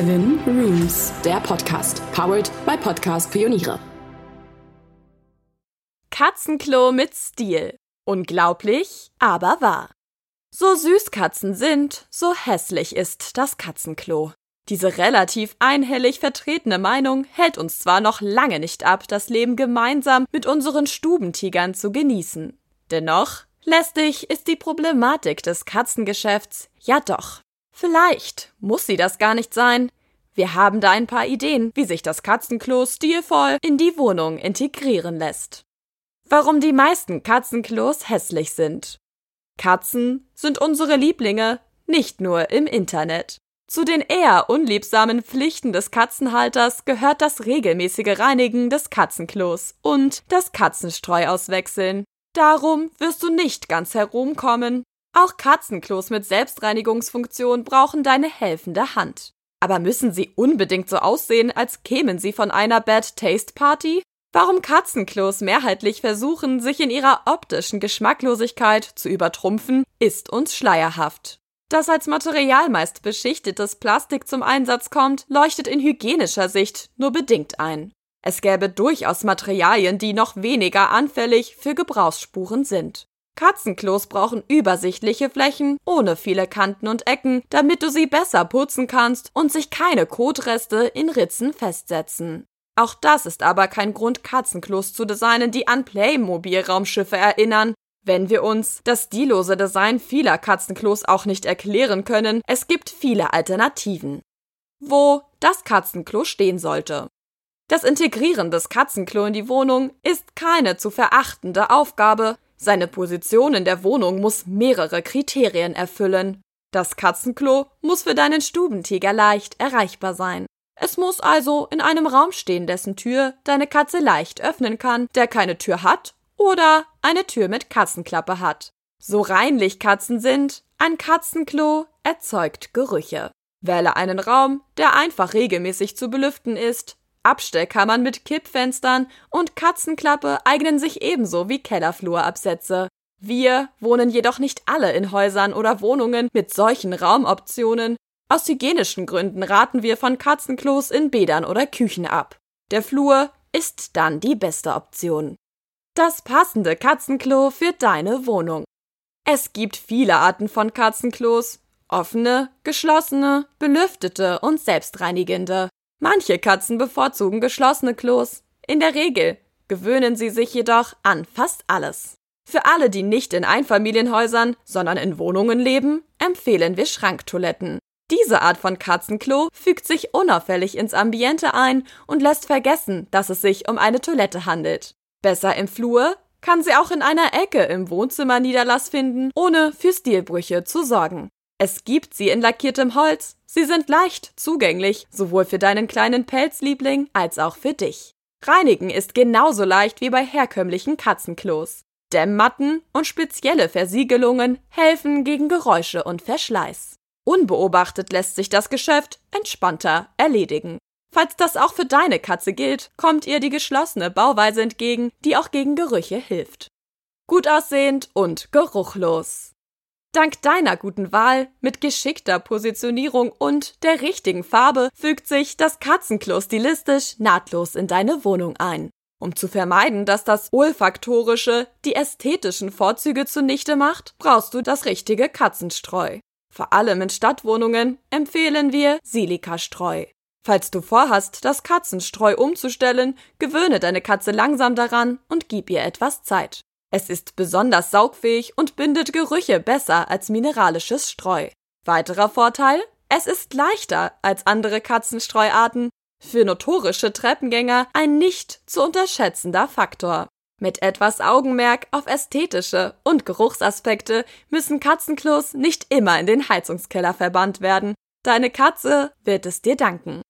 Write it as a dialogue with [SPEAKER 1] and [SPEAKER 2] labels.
[SPEAKER 1] Seven Rooms, der Podcast, powered by Podcast Pioniere.
[SPEAKER 2] Katzenklo mit Stil. Unglaublich, aber wahr. So süß Katzen sind, so hässlich ist das Katzenklo. Diese relativ einhellig vertretene Meinung hält uns zwar noch lange nicht ab, das Leben gemeinsam mit unseren Stubentigern zu genießen. Dennoch, lästig ist die Problematik des Katzengeschäfts ja doch. Vielleicht muss sie das gar nicht sein. Wir haben da ein paar Ideen, wie sich das Katzenklo stilvoll in die Wohnung integrieren lässt. Warum die meisten Katzenklos hässlich sind. Katzen sind unsere Lieblinge, nicht nur im Internet. Zu den eher unliebsamen Pflichten des Katzenhalters gehört das regelmäßige Reinigen des Katzenklos und das Katzenstreu auswechseln. Darum wirst du nicht ganz herumkommen. Auch Katzenklos mit Selbstreinigungsfunktion brauchen deine helfende Hand. Aber müssen sie unbedingt so aussehen, als kämen sie von einer Bad Taste Party? Warum Katzenklos mehrheitlich versuchen, sich in ihrer optischen Geschmacklosigkeit zu übertrumpfen, ist uns schleierhaft. Dass als Material meist beschichtetes Plastik zum Einsatz kommt, leuchtet in hygienischer Sicht nur bedingt ein. Es gäbe durchaus Materialien, die noch weniger anfällig für Gebrauchsspuren sind. Katzenklos brauchen übersichtliche Flächen ohne viele Kanten und Ecken, damit du sie besser putzen kannst und sich keine Kotreste in Ritzen festsetzen. Auch das ist aber kein Grund, Katzenklos zu designen, die an Playmobil-Raumschiffe erinnern. Wenn wir uns das stillose Design vieler Katzenklos auch nicht erklären können, es gibt viele Alternativen. Wo das Katzenklo stehen sollte. Das Integrieren des Katzenklo in die Wohnung ist keine zu verachtende Aufgabe. Seine Position in der Wohnung muss mehrere Kriterien erfüllen. Das Katzenklo muss für deinen Stubentiger leicht erreichbar sein. Es muss also in einem Raum stehen, dessen Tür deine Katze leicht öffnen kann, der keine Tür hat oder eine Tür mit Katzenklappe hat. So reinlich Katzen sind, ein Katzenklo erzeugt Gerüche. Wähle einen Raum, der einfach regelmäßig zu belüften ist, Abstellkammern mit Kippfenstern und Katzenklappe eignen sich ebenso wie Kellerflurabsätze. Wir wohnen jedoch nicht alle in Häusern oder Wohnungen mit solchen Raumoptionen. Aus hygienischen Gründen raten wir von Katzenklos in Bädern oder Küchen ab. Der Flur ist dann die beste Option. Das passende Katzenklo für deine Wohnung. Es gibt viele Arten von Katzenklos. Offene, geschlossene, belüftete und selbstreinigende. Manche Katzen bevorzugen geschlossene Klos. In der Regel gewöhnen sie sich jedoch an fast alles. Für alle, die nicht in Einfamilienhäusern, sondern in Wohnungen leben, empfehlen wir Schranktoiletten. Diese Art von Katzenklo fügt sich unauffällig ins Ambiente ein und lässt vergessen, dass es sich um eine Toilette handelt. Besser im Flur kann sie auch in einer Ecke im Wohnzimmer Niederlass finden, ohne für Stilbrüche zu sorgen. Es gibt sie in lackiertem Holz. Sie sind leicht zugänglich, sowohl für deinen kleinen Pelzliebling als auch für dich. Reinigen ist genauso leicht wie bei herkömmlichen Katzenklos. Dämmmatten und spezielle Versiegelungen helfen gegen Geräusche und Verschleiß. Unbeobachtet lässt sich das Geschäft entspannter erledigen. Falls das auch für deine Katze gilt, kommt ihr die geschlossene Bauweise entgegen, die auch gegen Gerüche hilft. Gut aussehend und geruchlos. Dank deiner guten Wahl, mit geschickter Positionierung und der richtigen Farbe fügt sich das Katzenklo stilistisch nahtlos in deine Wohnung ein. Um zu vermeiden, dass das Olfaktorische die ästhetischen Vorzüge zunichte macht, brauchst du das richtige Katzenstreu. Vor allem in Stadtwohnungen empfehlen wir Silikastreu. Falls du vorhast, das Katzenstreu umzustellen, gewöhne deine Katze langsam daran und gib ihr etwas Zeit. Es ist besonders saugfähig und bindet Gerüche besser als mineralisches Streu. Weiterer Vorteil? Es ist leichter als andere Katzenstreuarten. Für notorische Treppengänger ein nicht zu unterschätzender Faktor. Mit etwas Augenmerk auf ästhetische und Geruchsaspekte müssen Katzenklos nicht immer in den Heizungskeller verbannt werden. Deine Katze wird es dir danken.